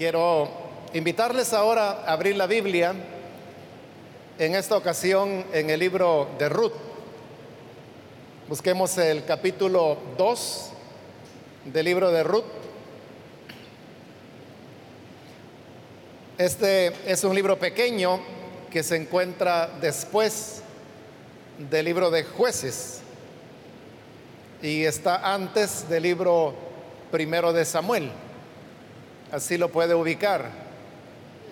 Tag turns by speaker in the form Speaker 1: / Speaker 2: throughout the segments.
Speaker 1: Quiero invitarles ahora a abrir la Biblia, en esta ocasión en el libro de Ruth. Busquemos el capítulo 2 del libro de Ruth. Este es un libro pequeño que se encuentra después del libro de jueces y está antes del libro primero de Samuel. Así lo puede ubicar.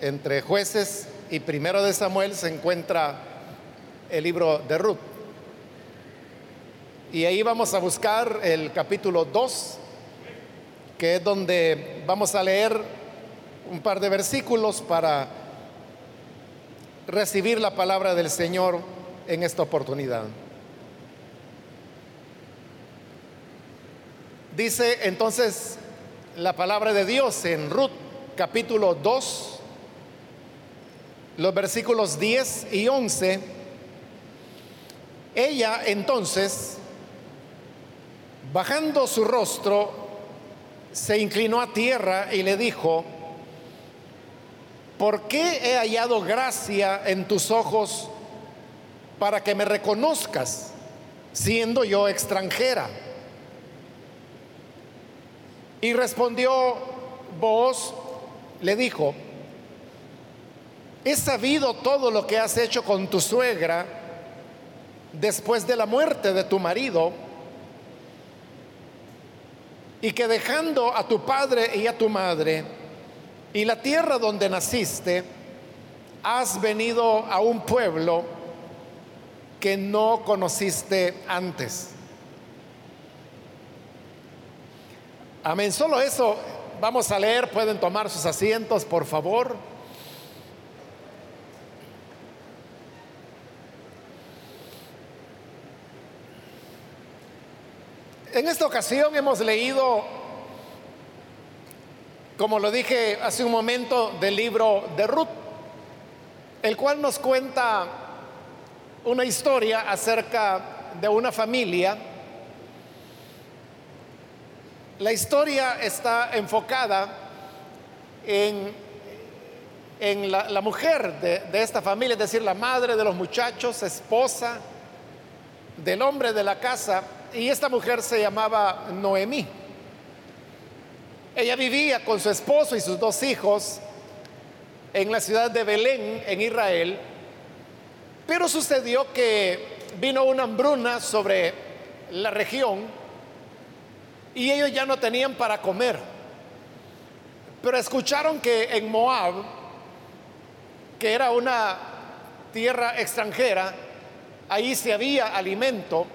Speaker 1: Entre jueces y primero de Samuel se encuentra el libro de Ruth. Y ahí vamos a buscar el capítulo 2, que es donde vamos a leer un par de versículos para recibir la palabra del Señor en esta oportunidad. Dice entonces la palabra de Dios en Ruth capítulo 2, los versículos 10 y 11. Ella entonces, bajando su rostro, se inclinó a tierra y le dijo, ¿por qué he hallado gracia en tus ojos para que me reconozcas, siendo yo extranjera? Y respondió vos, le dijo, he sabido todo lo que has hecho con tu suegra después de la muerte de tu marido, y que dejando a tu padre y a tu madre y la tierra donde naciste, has venido a un pueblo que no conociste antes. Amén. Solo eso vamos a leer. Pueden tomar sus asientos, por favor. En esta ocasión hemos leído, como lo dije hace un momento, del libro de Ruth, el cual nos cuenta una historia acerca de una familia la historia está enfocada en, en la, mujer de, de esta familia, es decir, la madre de los muchachos, esposa del hombre de la casa, y esta mujer se llamaba Noemí. Ella vivía con su esposo y sus dos hijos en la ciudad de Belén, en Israel, pero sucedió que vino una hambruna sobre la región y ellos ya no tenían para comer. Pero escucharon que en Moab, que era una tierra extranjera, ahí se había alimento.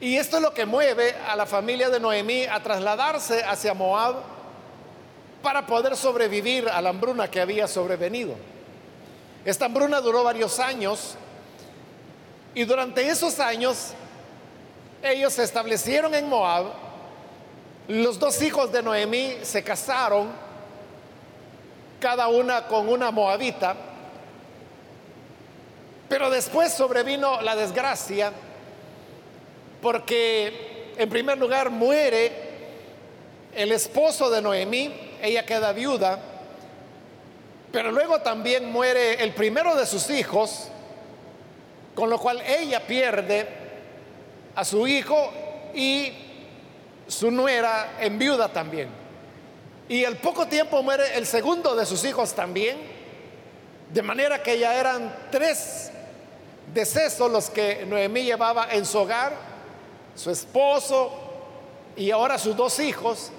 Speaker 1: Y esto es lo que mueve a la familia de Noemí a trasladarse hacia Moab para poder sobrevivir a la hambruna que había sobrevenido. Esta hambruna duró varios años y durante esos años ellos se establecieron en Moab. Los dos hijos de Noemí se casaron, cada una con una moabita. Pero después sobrevino la desgracia porque en primer lugar muere el esposo de Noemí, ella queda viuda, pero luego también muere el primero de sus hijos, con lo cual ella pierde a su hijo y su nuera en viuda también. Y al poco tiempo muere el segundo de sus hijos también, de manera que ya eran tres decesos los que Noemí llevaba en su hogar, su esposo y ahora sus dos hijos,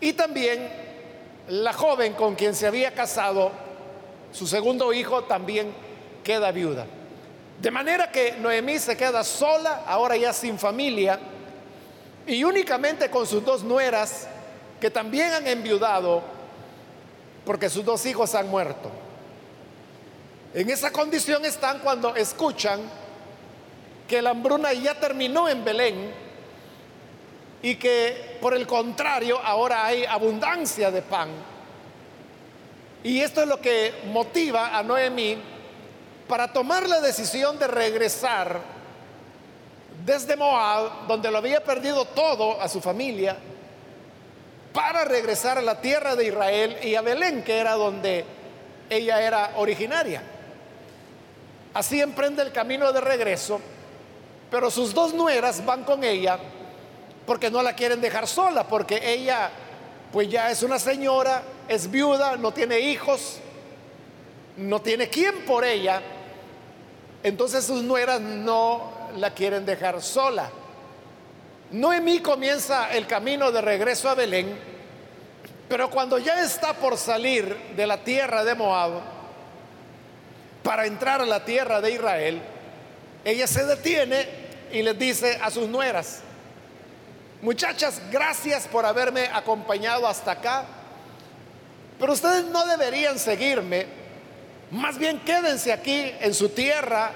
Speaker 1: y también la joven con quien se había casado, su segundo hijo también queda viuda. De manera que Noemí se queda sola, ahora ya sin familia, y únicamente con sus dos nueras, que también han enviudado, porque sus dos hijos han muerto. En esa condición están cuando escuchan que la hambruna ya terminó en Belén y que por el contrario ahora hay abundancia de pan. Y esto es lo que motiva a Noemí para tomar la decisión de regresar desde Moab, donde lo había perdido todo a su familia, para regresar a la tierra de Israel y a Belén, que era donde ella era originaria. Así emprende el camino de regreso, pero sus dos nueras van con ella porque no la quieren dejar sola, porque ella pues ya es una señora, es viuda, no tiene hijos, no tiene quien por ella, entonces sus nueras no la quieren dejar sola. Noemí comienza el camino de regreso a Belén, pero cuando ya está por salir de la tierra de Moab para entrar a la tierra de Israel, ella se detiene y les dice a sus nueras, muchachas, gracias por haberme acompañado hasta acá, pero ustedes no deberían seguirme, más bien quédense aquí en su tierra,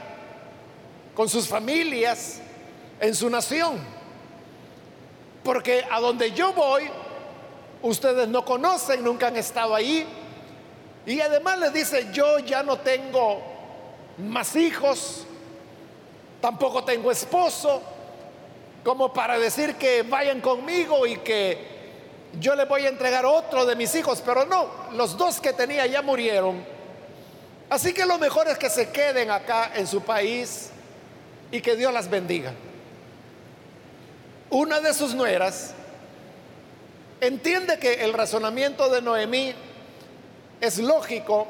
Speaker 1: con sus familias, en su nación. Porque a donde yo voy, ustedes no conocen, nunca han estado ahí. Y además les dice, yo ya no tengo más hijos, tampoco tengo esposo, como para decir que vayan conmigo y que yo les voy a entregar otro de mis hijos, pero no, los dos que tenía ya murieron. Así que lo mejor es que se queden acá en su país y que Dios las bendiga una de sus nueras entiende que el razonamiento de Noemí es lógico,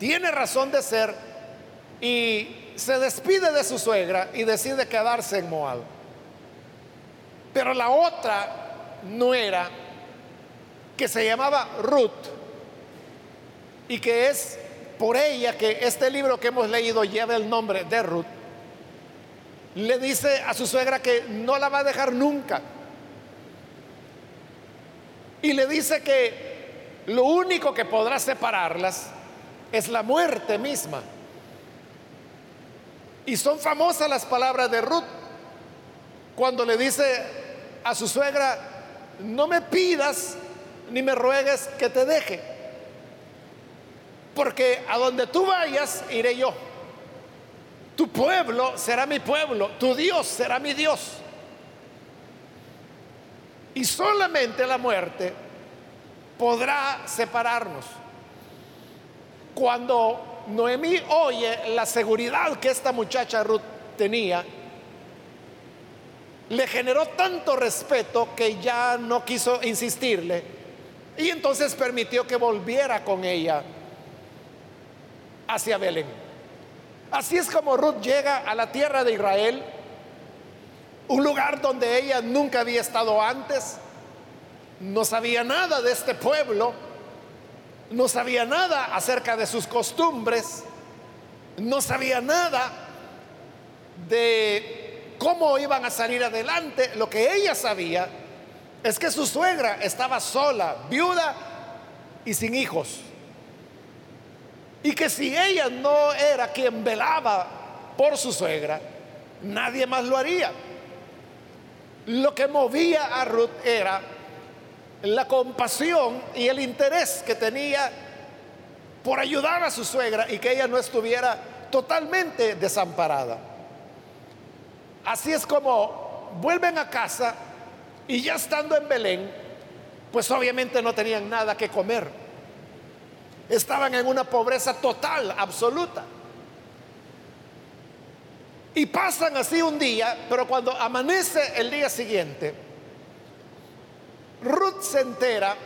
Speaker 1: tiene razón de ser y se despide de su suegra y decide quedarse en Moab. Pero la otra nuera, que se llamaba Ruth, y que es por ella que este libro que hemos leído lleva el nombre de Ruth, le dice a su suegra que no la va a dejar nunca. Y le dice que lo único que podrá separarlas es la muerte misma. Y son famosas las palabras de Ruth cuando le dice a su suegra, no me pidas ni me ruegues que te deje, porque a donde tú vayas iré yo. Tu pueblo será mi pueblo, tu Dios será mi Dios. Y solamente la muerte podrá separarnos. Cuando Noemí oye la seguridad que esta muchacha Ruth tenía, le generó tanto respeto que ya no quiso insistirle y entonces permitió que volviera con ella hacia Belén. Así es como Ruth llega a la tierra de Israel, un lugar donde ella nunca había estado antes, no sabía nada de este pueblo, no sabía nada acerca de sus costumbres, no sabía nada de cómo iban a salir adelante. Lo que ella sabía es que su suegra estaba sola, viuda y sin hijos. Y que si ella no era quien velaba por su suegra, nadie más lo haría. Lo que movía a Ruth era la compasión y el interés que tenía por ayudar a su suegra y que ella no estuviera totalmente desamparada. Así es como vuelven a casa y ya estando en Belén, pues obviamente no tenían nada que comer. Estaban en una pobreza total, absoluta. Y pasan así un día, pero cuando amanece el día siguiente, Ruth se entera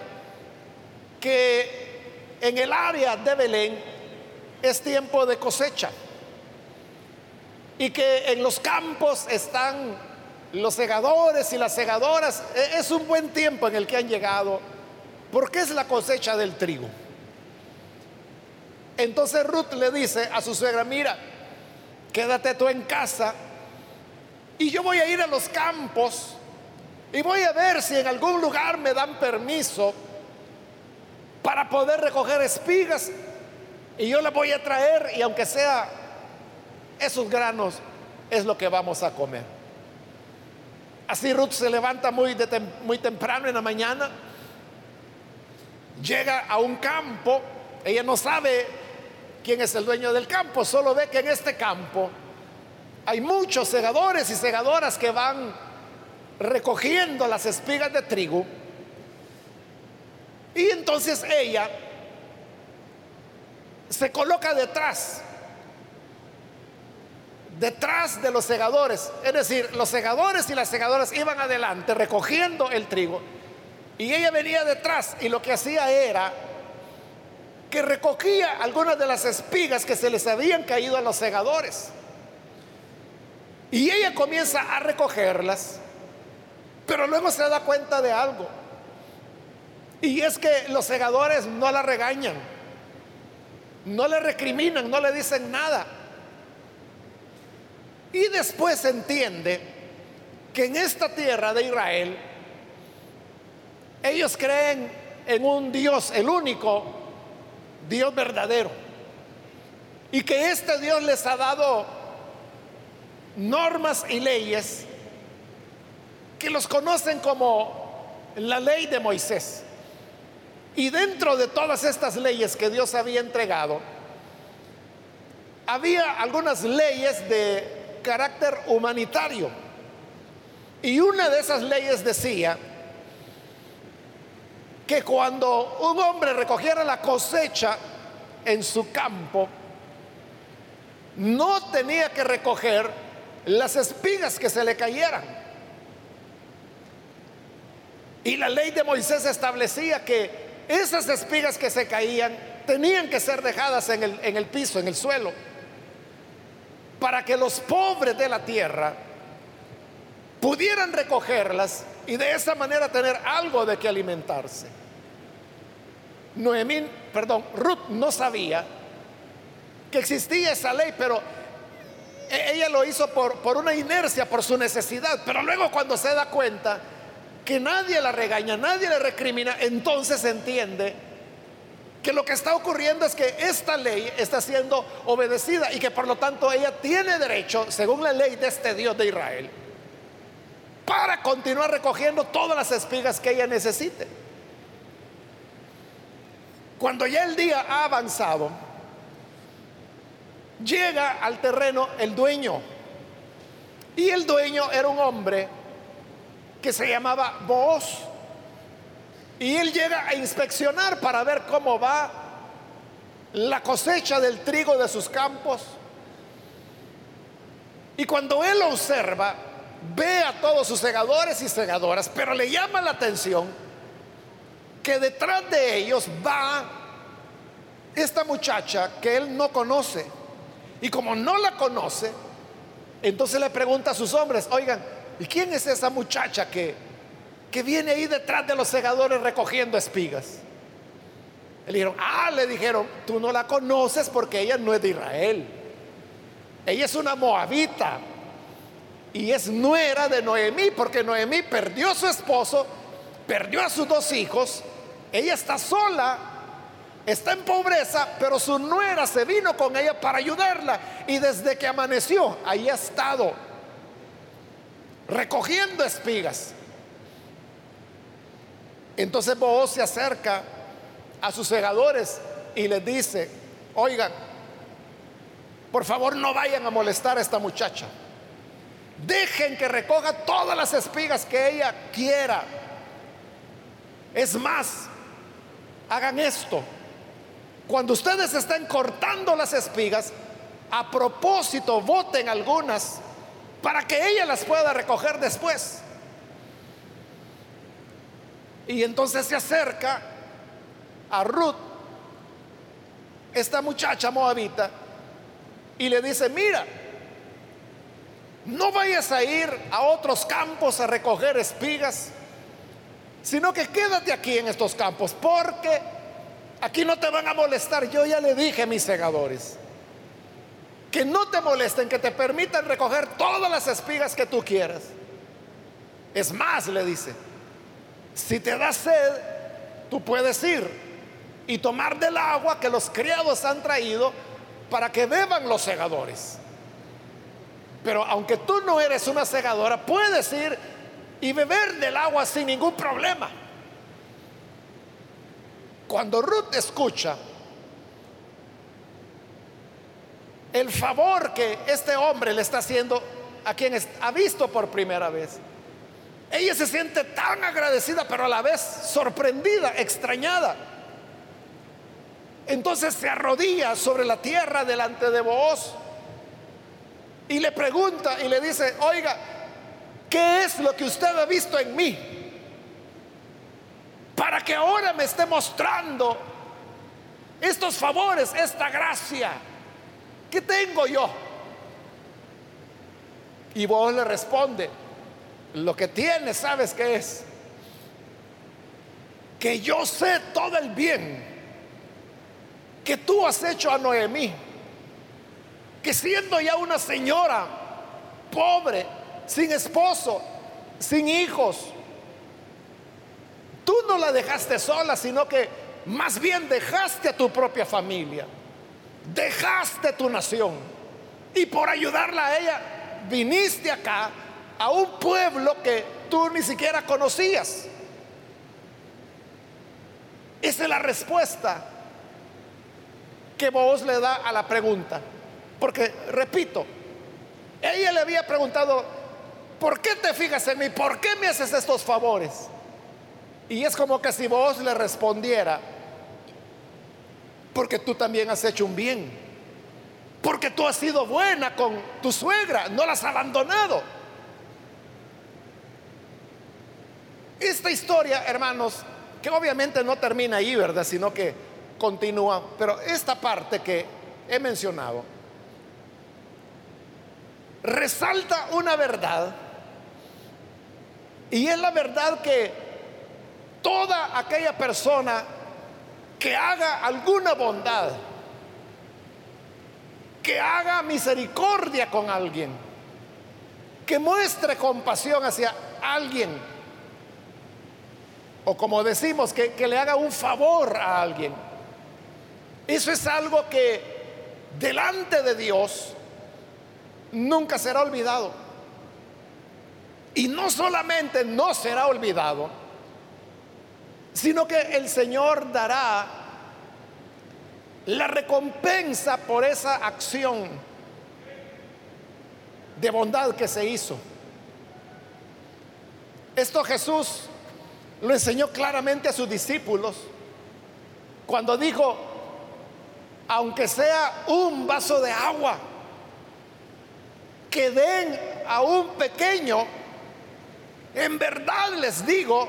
Speaker 1: que en el área de Belén es tiempo de cosecha y que en los campos están los segadores y las segadoras. E-, es un buen tiempo en el que han llegado porque es la cosecha del trigo. Entonces Ruth le dice a su suegra, mira, quédate tú en casa y yo voy a ir a los campos y voy a ver si en algún lugar me dan permiso para poder recoger espigas y yo le voy a traer y aunque sea esos granos es lo que vamos a comer. Así Ruth se levanta muy, muy temprano en la mañana, llega a un campo, ella no sabe quién es el dueño del campo, solo ve que en este campo hay muchos segadores y segadoras que van recogiendo las espigas de trigo. Y entonces ella se coloca detrás, detrás de los segadores. Es decir, los segadores y las segadoras iban adelante recogiendo el trigo. Y ella venía detrás y lo que hacía era que recogía algunas de las espigas que se les habían caído a los segadores. Y ella comienza a recogerlas, pero luego se da cuenta de algo. Y es que los segadores no la regañan, no le recriminan, no le dicen nada. Y después entiende que en esta tierra de Israel ellos creen en un Dios, el único Dios verdadero. Y que este Dios les ha dado normas y leyes que los conocen como la ley de Moisés. Y dentro de todas estas leyes que Dios había entregado, había algunas leyes de carácter humanitario. Y una de esas leyes decía que cuando un hombre recogiera la cosecha en su campo, no tenía que recoger las espigas que se le cayeran. Y la ley de Moisés establecía que esas espigas que se caían tenían que ser dejadas en el, en el piso, en el suelo, para que los pobres de la tierra pudieran recogerlas y de esa manera tener algo de que alimentarse. Noemí, perdón, Ruth no sabía que existía esa ley, pero e, ella lo hizo por, por una inercia, por su necesidad, pero luego cuando se da cuenta, que nadie la regaña, nadie le recrimina, entonces entiende que lo que está ocurriendo es que esta ley está siendo obedecida y que por lo tanto ella tiene derecho, según la ley de este Dios de Israel, para continuar recogiendo todas las espigas que ella necesite. Cuando ya el día ha avanzado, llega al terreno el dueño. Y el dueño era un hombre que se llamaba Boaz. Y él llega a inspeccionar para ver cómo va la cosecha del trigo de sus campos. Y cuando él observa, ve a todos sus segadores y segadoras, pero le llama la atención que detrás de ellos va esta muchacha que él no conoce. Y como no la conoce, entonces le pregunta a sus hombres, oigan, ¿Y quién es esa muchacha que, que viene ahí detrás de los segadores recogiendo espigas? Le dijeron, ah, le dijeron, tú no la conoces porque ella no es de Israel. Ella es una moabita y es nuera de Noemí porque Noemí perdió a su esposo, perdió a sus dos hijos, ella está sola, está en pobreza, pero su nuera se vino con ella para ayudarla y desde que amaneció, ahí ha estado recogiendo espigas. Entonces Booz se acerca a sus segadores y les dice, oigan, por favor no vayan a molestar a esta muchacha. Dejen que recoja todas las espigas que ella quiera. Es más, hagan esto. Cuando ustedes estén cortando las espigas, a propósito, voten algunas para que ella las pueda recoger después. Y entonces se acerca a Ruth, esta muchacha moabita, y le dice, mira, no vayas a ir a otros campos a recoger espigas, sino que quédate aquí en estos campos, porque aquí no te van a molestar. Yo ya le dije a mis segadores, que no te molesten, que te permitan recoger todas las espigas que tú quieras. Es más, le dice, si te da sed, tú puedes ir y tomar del agua que los criados han traído para que beban los segadores. Pero aunque tú no eres una segadora, puedes ir y beber del agua sin ningún problema. Cuando Ruth escucha el favor que este hombre le está haciendo a quien ha visto por primera vez. Ella se siente tan agradecida, pero a la vez sorprendida, extrañada. Entonces se arrodilla sobre la tierra delante de vos y le pregunta y le dice, oiga, ¿qué es lo que usted ha visto en mí? Para que ahora me esté mostrando estos favores, esta gracia. ¿Qué tengo yo? Y vos le responde, lo que tienes, ¿sabes qué es? Que yo sé todo el bien que tú has hecho a Noemí. Que siendo ya una señora pobre, sin esposo, sin hijos, tú no la dejaste sola, sino que más bien dejaste a tu propia familia, dejaste tu nación. Y por ayudarla a ella, viniste acá a un pueblo que tú ni siquiera conocías. Esa es la respuesta que vos le da a la pregunta. Porque, repito, ella le había preguntado, ¿por qué te fijas en mí? ¿Por qué me haces estos favores? Y es como que si vos le respondiera, porque tú también has hecho un bien, porque tú has sido buena con tu suegra, no la has abandonado. Esta historia, hermanos, que obviamente no termina ahí, ¿verdad? Sino que continúa, pero esta parte que he mencionado resalta una verdad y es la verdad que toda aquella persona que haga alguna bondad, que haga misericordia con alguien, que muestre compasión hacia alguien, o como decimos, que, le haga un favor a alguien. Eso es algo que delante de Dios nunca será olvidado. Y no solamente no será olvidado, sino que el Señor dará la recompensa por esa acción de bondad que se hizo. Esto Jesús lo enseñó claramente a sus discípulos cuando dijo, aunque sea un vaso de agua, que den a un pequeño, en verdad les digo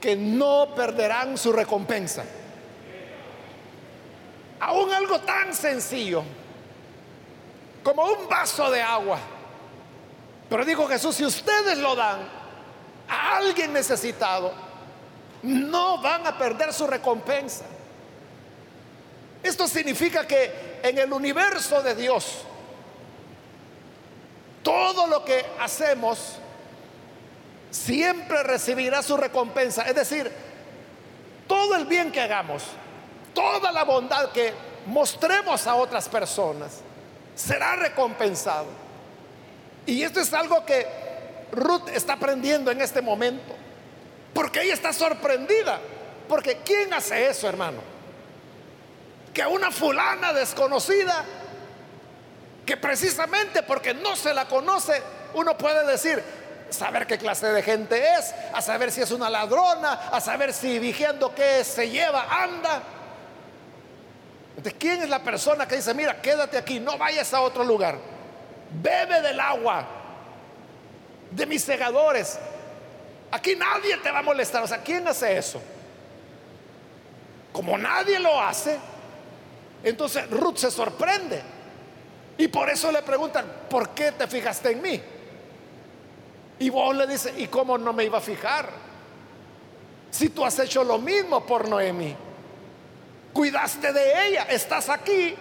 Speaker 1: que no perderán su recompensa. Aún algo tan sencillo como un vaso de agua. Pero dijo Jesús, si ustedes lo dan, a alguien necesitado, no van a perder su recompensa. Esto significa que en el universo de Dios, todo lo que hacemos siempre recibirá su recompensa. Es decir, todo el bien que hagamos, toda la bondad que mostremos a otras personas, será recompensado. Y esto es algo que Ruth está aprendiendo en este momento. Porque ella está sorprendida. Porque ¿quién hace eso, hermano? Que una fulana desconocida, que precisamente porque no se la conoce, uno puede decir, saber qué clase de gente es, a saber si es una ladrona, a saber si vigiando qué se lleva, anda. ¿De quién es la persona que dice, mira, quédate aquí, no vayas a otro lugar, bebe del agua, de mis segadores. Aquí nadie te va a molestar. O sea, ¿quién hace eso? Como nadie lo hace, entonces Ruth se sorprende. Y por eso le preguntan, ¿por qué te fijaste en mí? Y vos le dices, ¿y cómo no me iba a fijar? Si tú has hecho lo mismo por Noemi, cuidaste de ella, estás aquí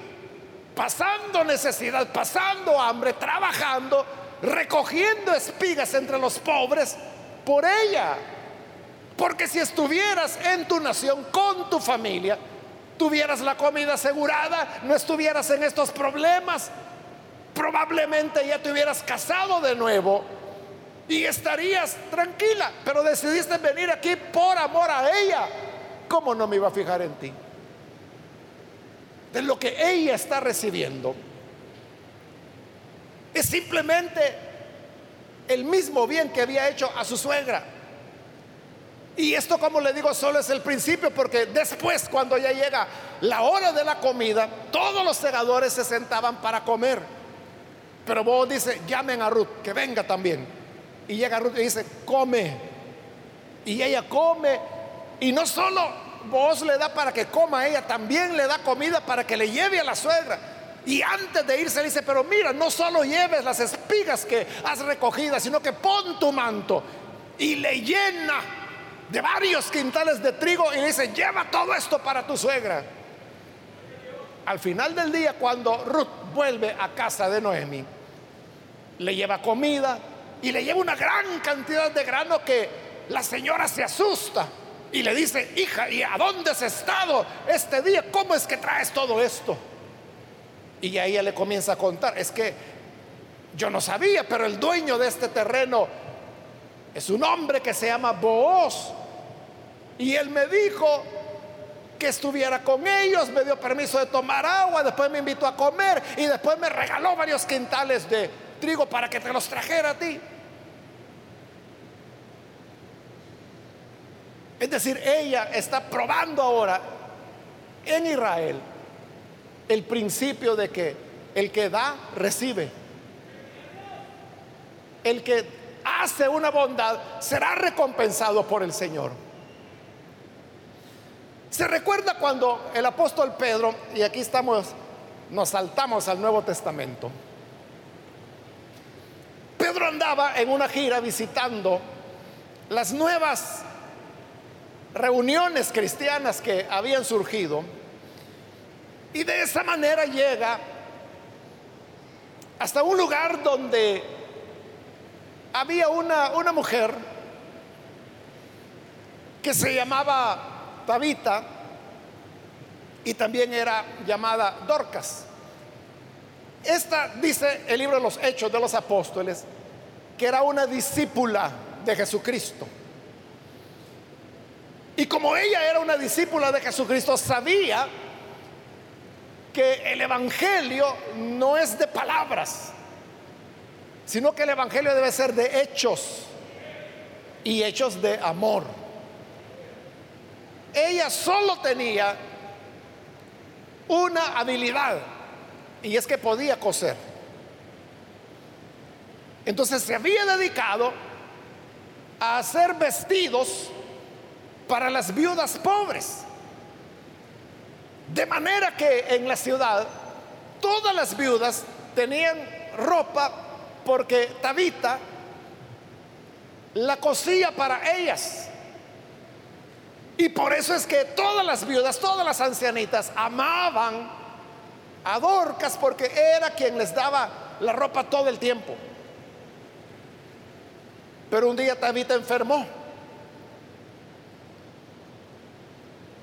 Speaker 1: pasando necesidad, pasando hambre, trabajando recogiendo espigas entre los pobres por ella. Porque si estuvieras en tu nación con tu familia, tuvieras la comida asegurada, no estuvieras en estos problemas, probablemente ya te hubieras casado de nuevo y estarías tranquila, pero decidiste venir aquí por amor a ella. ¿Cómo no me iba a fijar en ti? De lo que ella está recibiendo es simplemente el mismo bien que había hecho a su suegra. Y esto, como le digo, solo es el principio, porque después, cuando ya llega la hora de la comida, todos los segadores se sentaban para comer. Pero vos dice, llamen a Ruth, que venga también. Y llega Ruth y dice, come. Y ella come. Y no solo vos le da para que coma, ella también le da comida para que le lleve a la suegra. Y antes de irse le dice, pero mira, no solo lleves las espigas que has recogido, sino que pon tu manto y le llena de varios quintales de trigo y le dice, lleva todo esto para tu suegra. Al final del día, cuando Ruth vuelve a casa de Noemi, le lleva comida y le lleva una gran cantidad de grano que la señora se asusta y le dice, hija, ¿y a dónde has estado este día? ¿Cómo es que traes todo esto? Y ahí ella le comienza a contar, es que yo no sabía, pero el dueño de este terreno es un hombre que se llama Booz. Y él me dijo que estuviera con ellos, me dio permiso de tomar agua, después me invitó a comer y después me regaló varios quintales de trigo para que te los trajera a ti. Es decir, ella está probando ahora en Israel el principio de que el que da, recibe. El que hace una bondad será recompensado por el Señor. Se recuerda cuando el apóstol Pedro, y aquí estamos, nos saltamos al Nuevo Testamento. Pedro andaba en una gira visitando las nuevas reuniones cristianas que habían surgido y de esa manera llega hasta un lugar donde había una, una mujer que se llamaba Tabita y también era llamada Dorcas. Esta dice el libro de los Hechos de los Apóstoles que era una discípula de Jesucristo. Y como ella era una discípula de Jesucristo, sabía que el Evangelio no es de palabras, sino que el Evangelio debe ser de hechos y hechos de amor. Ella solo tenía una habilidad y es que podía coser. Entonces se había dedicado a hacer vestidos para las viudas pobres. De manera que en la ciudad todas las viudas tenían ropa porque Tabita la cosía para ellas. Y por eso es que todas las viudas, todas las ancianitas amaban a Dorcas porque era quien les daba la ropa todo el tiempo. Pero un día Tabita enfermó.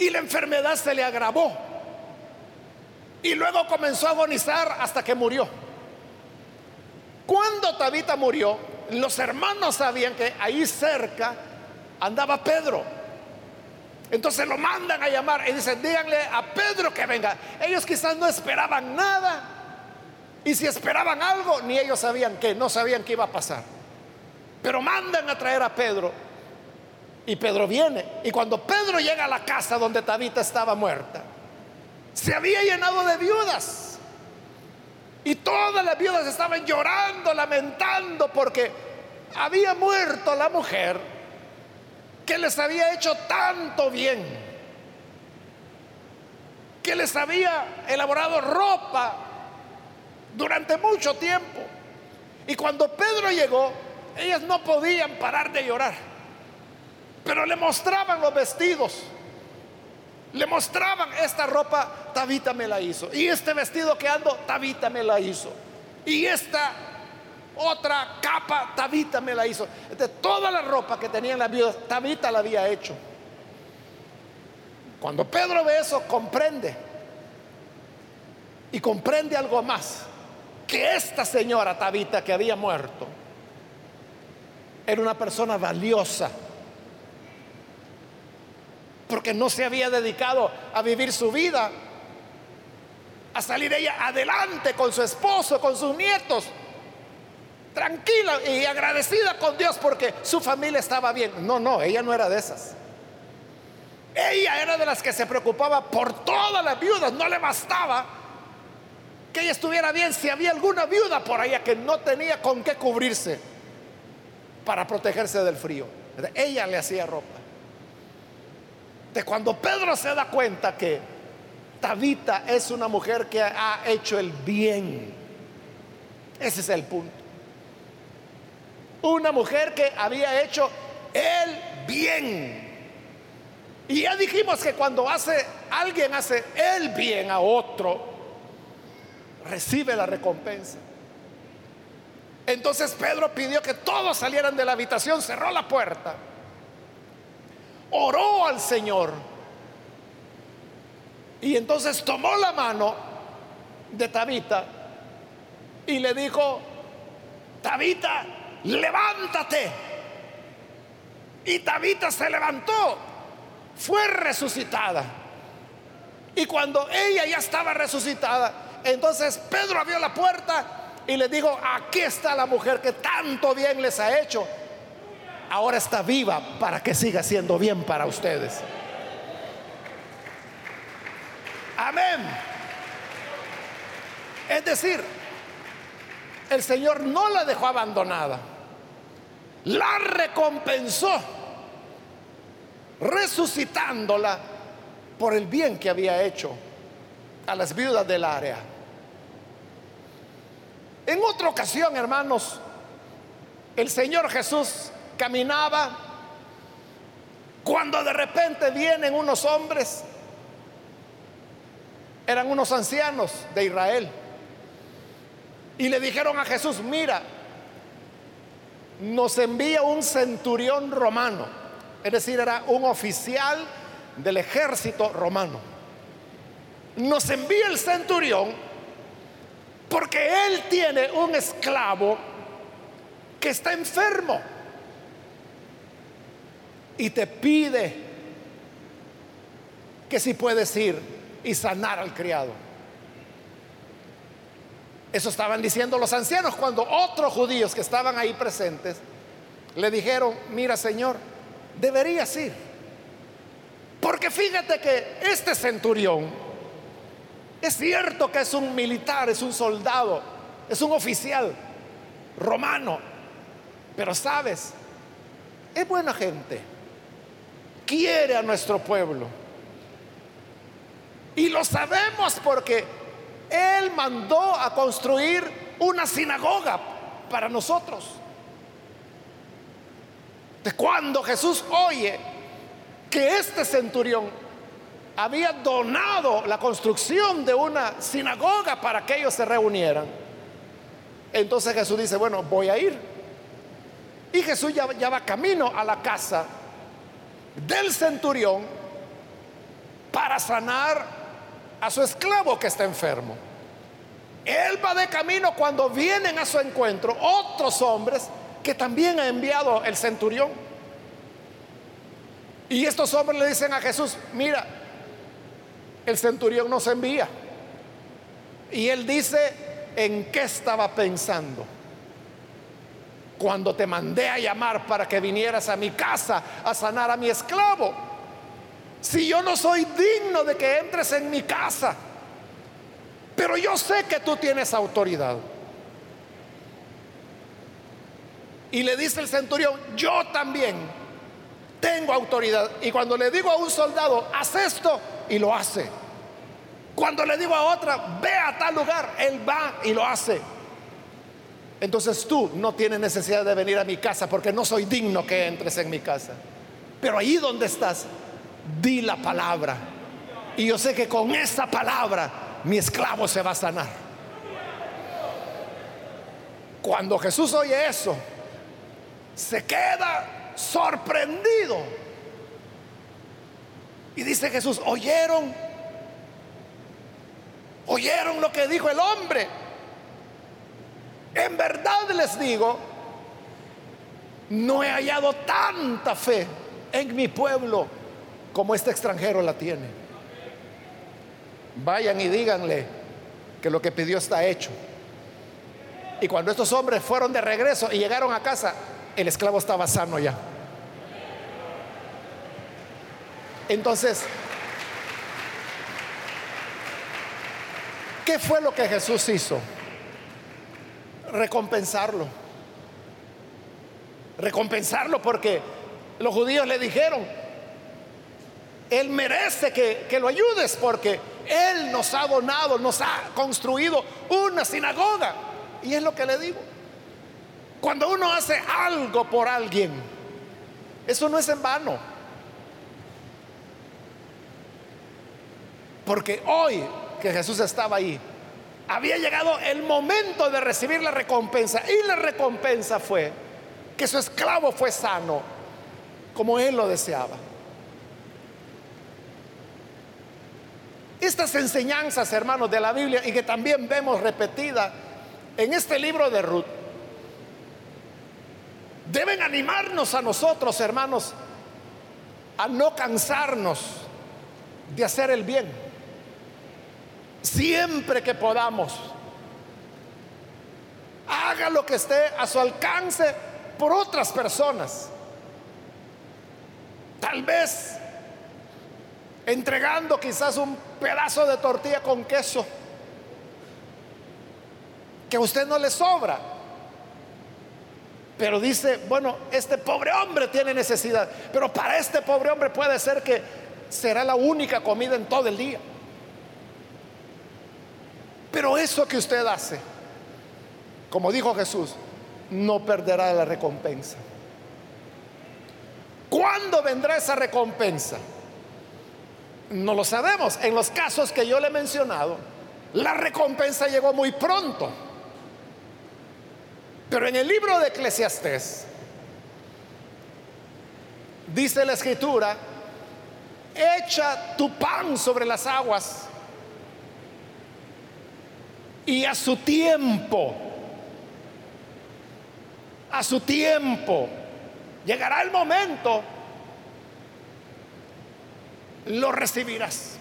Speaker 1: Y la enfermedad se le agravó. Y luego comenzó a agonizar hasta que murió. Cuando Tabita murió, los hermanos sabían que ahí cerca andaba Pedro. Entonces lo mandan a llamar y dicen, díganle a Pedro que venga. Ellos quizás no esperaban nada. Y si esperaban algo, ni ellos sabían que, no sabían qué iba a pasar. Pero mandan a traer a Pedro. Y Pedro viene. Y cuando Pedro llega a la casa donde Tabita estaba muerta, se había llenado de viudas. Y todas las viudas estaban llorando, lamentando, porque había muerto la mujer que les había hecho tanto bien, que les había elaborado ropa durante mucho tiempo. Y cuando Pedro llegó, ellas no podían parar de llorar, pero le mostraban los vestidos le mostraban esta ropa, Tabita me la hizo. Y este vestido que ando, Tabita me la hizo. Y esta otra capa, Tabita me la hizo. De toda la ropa que tenían las viudas, Tabita la había hecho. Cuando Pedro ve eso, comprende. Y comprende algo más. Que esta señora Tabita que había muerto era una persona valiosa porque no se había dedicado a vivir su vida, a salir ella adelante con su esposo, con sus nietos, tranquila y agradecida con Dios porque su familia estaba bien. No, no, ella no era de esas. Ella era de las que se preocupaba por todas las viudas. No le bastaba que ella estuviera bien si había alguna viuda por allá que no tenía con qué cubrirse para protegerse del frío. Ella le hacía ropa. De cuando Pedro se da cuenta que Tabita es una mujer que ha hecho el bien. Ese es el punto. Una mujer que había hecho el bien. Y ya dijimos que cuando hace alguien hace el bien a otro, recibe la recompensa. Entonces Pedro pidió que todos salieran de la habitación, cerró la puerta, oró al Señor y entonces tomó la mano de Tabita y le dijo, Tabita, levántate. Y Tabita se levantó, fue resucitada. Y cuando ella ya estaba resucitada, entonces Pedro abrió la puerta y le dijo, aquí está la mujer que tanto bien les ha hecho. Ahora está viva para que siga siendo bien para ustedes. Amén. Es decir, el Señor no la dejó abandonada, la recompensó, resucitándola por el bien que había hecho a las viudas del área. En otra ocasión, hermanos, el Señor Jesús caminaba cuando de repente vienen unos hombres eran unos ancianos de Israel. Y le dijeron a Jesús, mira, nos envía un centurión romano, es decir, era un oficial del ejército romano. Nos envía el centurión porque él tiene un esclavo que está enfermo y te pide que si puedes ir y sanar al criado. Eso estaban diciendo los ancianos cuando otros judíos que estaban ahí presentes le dijeron, mira Señor, deberías ir. Porque fíjate que este centurión es cierto que es un militar, es un soldado, es un oficial romano, pero sabes, es buena gente, quiere a nuestro pueblo y lo sabemos porque Él mandó a construir una sinagoga para nosotros. De cuando Jesús oye que este centurión había donado la construcción de una sinagoga para que ellos se reunieran, entonces Jesús dice, bueno, voy a ir. Y Jesús ya, ya va camino a la casa del centurión para sanar a su esclavo que está enfermo. Él va de camino cuando vienen a su encuentro otros hombres que también ha enviado el centurión. Y estos hombres le dicen a Jesús, mira, el centurión nos envía. Y él dice, ¿en qué estaba pensando? Cuando te mandé a llamar para que vinieras a mi casa a sanar a mi esclavo. Si yo no soy digno de que entres en mi casa, pero yo sé que tú tienes autoridad. Y le dice el centurión, yo también tengo autoridad. Y cuando le digo a un soldado, haz esto, y lo hace. Cuando le digo a otra, ve a tal lugar, él va y lo hace. Entonces tú no tienes necesidad de venir a mi casa porque no soy digno que entres en mi casa. Pero ahí donde estás, di la palabra. Y yo sé que con esa palabra mi esclavo se va a sanar. Cuando Jesús oye eso, se queda sorprendido. Y dice Jesús, ¿oyeron? ¿Oyeron lo que dijo el hombre? En verdad les digo, no he hallado tanta fe en mi pueblo como este extranjero la tiene. Vayan y díganle que lo que pidió está hecho. Y cuando estos hombres fueron de regreso y llegaron a casa, el esclavo estaba sano ya. Entonces, ¿qué fue lo que Jesús hizo? Recompensarlo. Recompensarlo porque los judíos le dijeron, Él merece que, que lo ayudes porque Él nos ha donado, nos ha construido una sinagoga. Y es lo que le digo. Cuando uno hace algo por alguien, eso no es en vano. Porque hoy que Jesús estaba ahí, había llegado el momento de recibir la recompensa. Y la recompensa fue que su esclavo fue sano, como él lo deseaba. Estas enseñanzas, hermanos, de la Biblia y que también vemos repetida en este libro de Ruth, deben animarnos a nosotros, hermanos, a no cansarnos de hacer el bien. Siempre que podamos, haga lo que esté a su alcance por otras personas. Tal vez entregando quizás un pedazo de tortilla con queso que a usted no le sobra. Pero dice, bueno, este pobre hombre tiene necesidad, pero para este pobre hombre puede ser que será la única comida en todo el día. Pero eso que usted hace, como dijo Jesús, no perderá la recompensa. ¿Cuándo vendrá esa recompensa? No lo sabemos. En los casos que yo le he mencionado, la recompensa llegó muy pronto. Pero en el libro de Eclesiastés dice la escritura, echa tu pan sobre las aguas y a su tiempo, a su tiempo, llegará el momento, lo recibirás.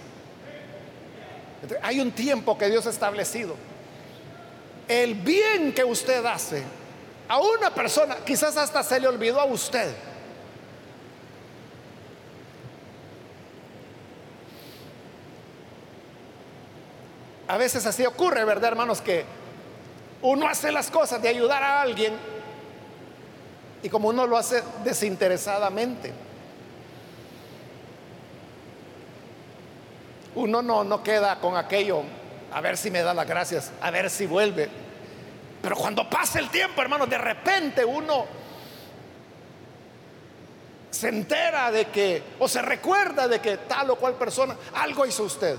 Speaker 1: Hay un tiempo que Dios ha establecido. El bien que usted hace a una persona, quizás hasta se le olvidó a usted. A veces así ocurre, ¿verdad, hermanos? Que uno hace las cosas de ayudar a alguien y como uno lo hace desinteresadamente, uno no, no queda con aquello, a ver si me da las gracias, a ver si vuelve. Pero cuando pasa el tiempo, hermanos, de repente uno se entera de que, o se recuerda de que tal o cual persona algo hizo usted.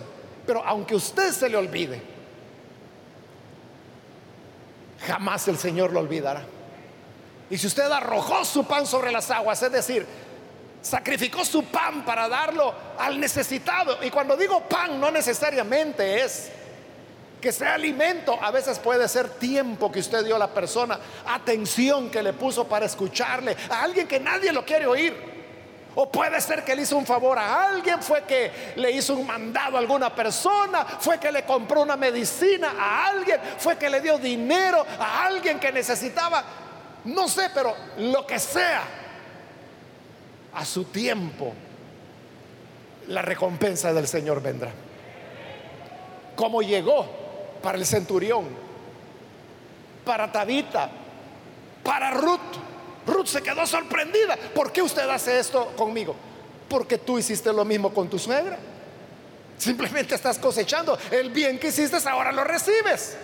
Speaker 1: Pero aunque usted se le olvide, jamás el Señor lo olvidará. Y si usted arrojó su pan sobre las aguas, es decir, sacrificó su pan para darlo al necesitado. Y cuando digo pan, no necesariamente es que sea alimento, a veces puede ser tiempo que usted dio a la persona, atención que le puso para escucharle, a alguien que nadie lo quiere oír. O puede ser que le hizo un favor a alguien, fue que le hizo un mandado a alguna persona, fue que le compró una medicina a alguien, fue que le dio dinero a alguien que necesitaba, no sé, pero lo que sea, a su tiempo, la recompensa del Señor vendrá. Como llegó para el centurión, para Tabita, para Ruth. Ruth se quedó sorprendida. ¿Por qué usted hace esto conmigo? Porque tú hiciste lo mismo con tu suegra. Simplemente estás cosechando el bien que hiciste, ahora lo recibes.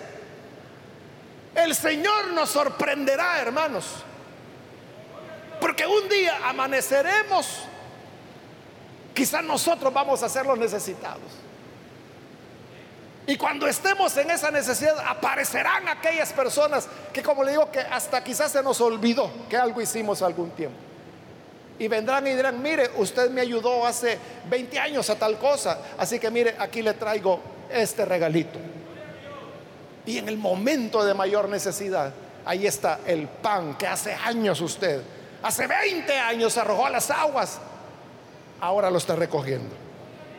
Speaker 1: El Señor nos sorprenderá, hermanos. Porque un día amaneceremos, quizás nosotros vamos a ser los necesitados. Y cuando estemos en esa necesidad, aparecerán aquellas personas que, como le digo, que hasta quizás se nos olvidó que algo hicimos algún tiempo. Y vendrán y dirán, mire, usted me ayudó hace 20 años a tal cosa, así que mire, aquí le traigo este regalito. Y en el momento de mayor necesidad, ahí está el pan que hace años usted, hace 20 años arrojó a las aguas, ahora lo está recogiendo,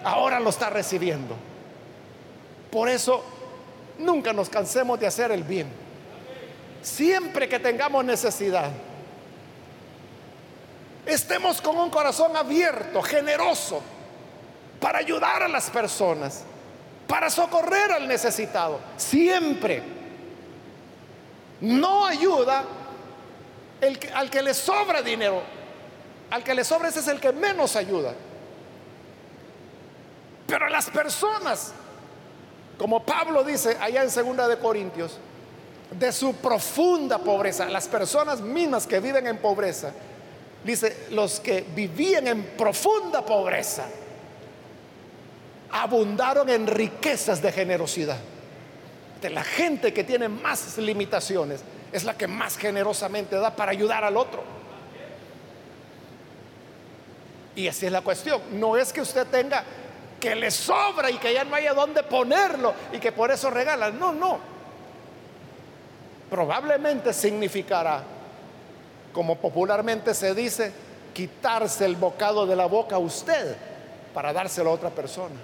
Speaker 1: ahora lo está recibiendo. Por eso nunca nos cansemos de hacer el bien. siempre que tengamos necesidad, estemos con un corazón abierto, generoso, para ayudar a las personas, para socorrer al necesitado, siempre. No ayuda al que le sobra dinero, al que le sobra ese es el que menos ayuda. Pero las personas, como Pablo dice allá en segunda de Corintios, de su profunda pobreza, las personas mismas que viven en pobreza, dice, los que vivían en profunda pobreza, abundaron en riquezas de generosidad. De la gente que tiene más limitaciones es la que más generosamente da para ayudar al otro. Y así es la cuestión. No es que usted tenga que le sobra y que ya no haya dónde ponerlo y que por eso regala. No, no. Probablemente significará, como popularmente se dice, quitarse el bocado de la boca a usted para dárselo a otra persona.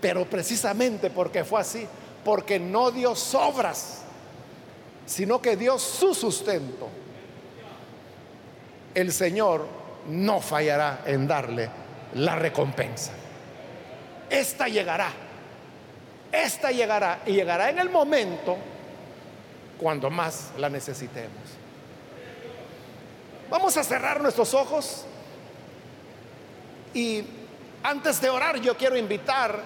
Speaker 1: Pero precisamente porque fue así, porque no dio sobras, sino que dio su sustento, el Señor no fallará en darle la recompensa. Esta llegará, esta llegará y llegará en el momento cuando más la necesitemos. Vamos a cerrar nuestros ojos y antes de orar yo quiero invitar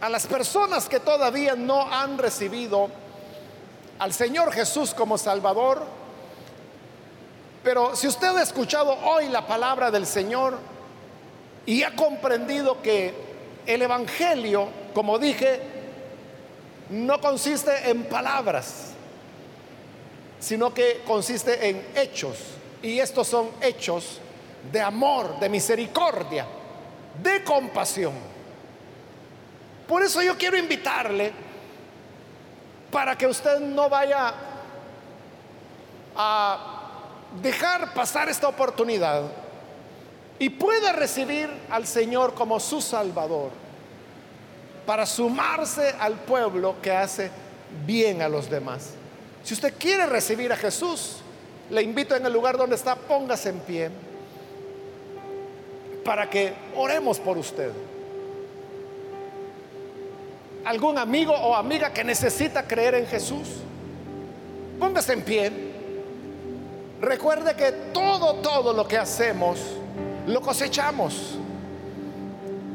Speaker 1: a las personas que todavía no han recibido al Señor Jesús como Salvador. Pero si usted ha escuchado hoy la palabra del Señor y ha comprendido que el Evangelio, como dije, no consiste en palabras, sino que consiste en hechos. Y estos son hechos de amor, de misericordia, de compasión. Por eso yo quiero invitarle para que usted no vaya a dejar pasar esta oportunidad y pueda recibir al Señor como su Salvador para sumarse al pueblo que hace bien a los demás. Si usted quiere recibir a Jesús, le invito en el lugar donde está, póngase en pie para que oremos por usted algún amigo o amiga que necesita creer en Jesús, póngase en pie. Recuerde que todo, todo lo que hacemos, lo cosechamos.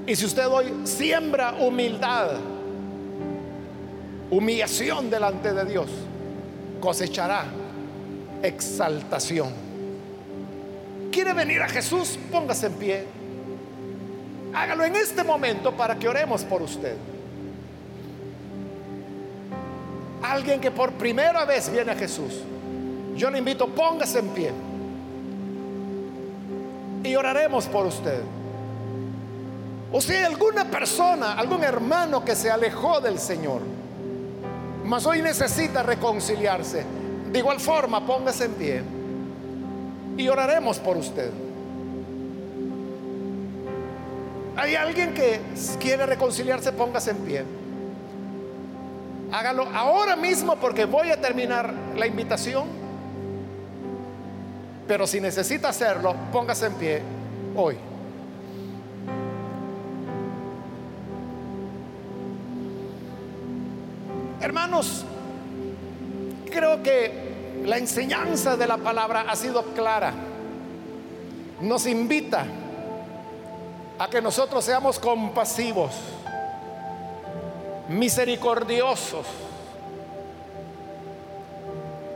Speaker 1: Y si usted hoy siembra humildad, humillación delante de Dios, cosechará exaltación. ¿Quiere venir a Jesús? Póngase en pie. Hágalo en este momento para que oremos por usted. alguien que por primera vez viene a Jesús, yo le invito, póngase en pie y oraremos por usted. O si hay alguna persona, algún hermano que se alejó del Señor, mas hoy necesita reconciliarse, de igual forma, póngase en pie y oraremos por usted. Hay alguien que quiere reconciliarse, póngase en pie. Hágalo ahora mismo porque voy a terminar la invitación. Pero si necesita hacerlo, póngase en pie hoy. Hermanos, creo que la enseñanza de la palabra ha sido clara. Nos invita a que nosotros seamos compasivos misericordiosos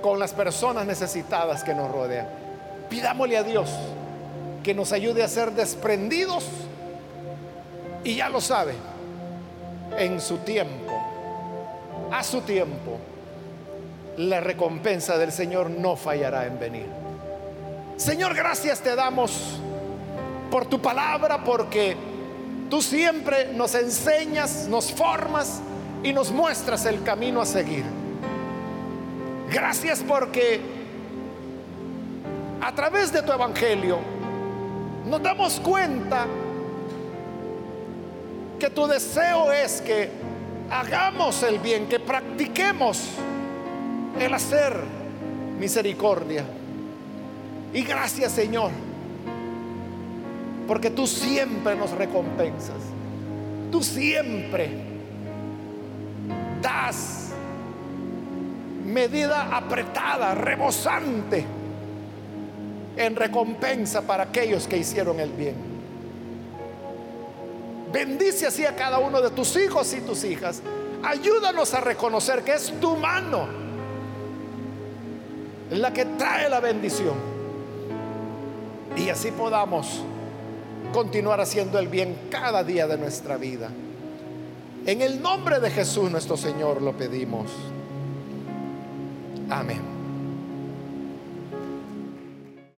Speaker 1: con las personas necesitadas que nos rodean. Pidámosle a Dios que nos ayude a ser desprendidos y ya lo sabe, en su tiempo, a su tiempo, la recompensa del Señor no fallará en venir. Señor, gracias te damos por tu palabra, porque Tú siempre nos enseñas, nos formas y nos muestras el camino a seguir. Gracias porque a través de tu evangelio nos damos cuenta que tu deseo es que hagamos el bien, que practiquemos el hacer misericordia. Y gracias Señor, porque tú siempre nos recompensas. Tú siempre das medida apretada, rebosante en recompensa para aquellos que hicieron el bien. Bendice así a cada uno de tus hijos y tus hijas. Ayúdanos a reconocer que es tu mano la que trae la bendición. Y así podamos continuar haciendo el bien cada día de nuestra vida. En el nombre de Jesús nuestro Señor lo pedimos. Amén.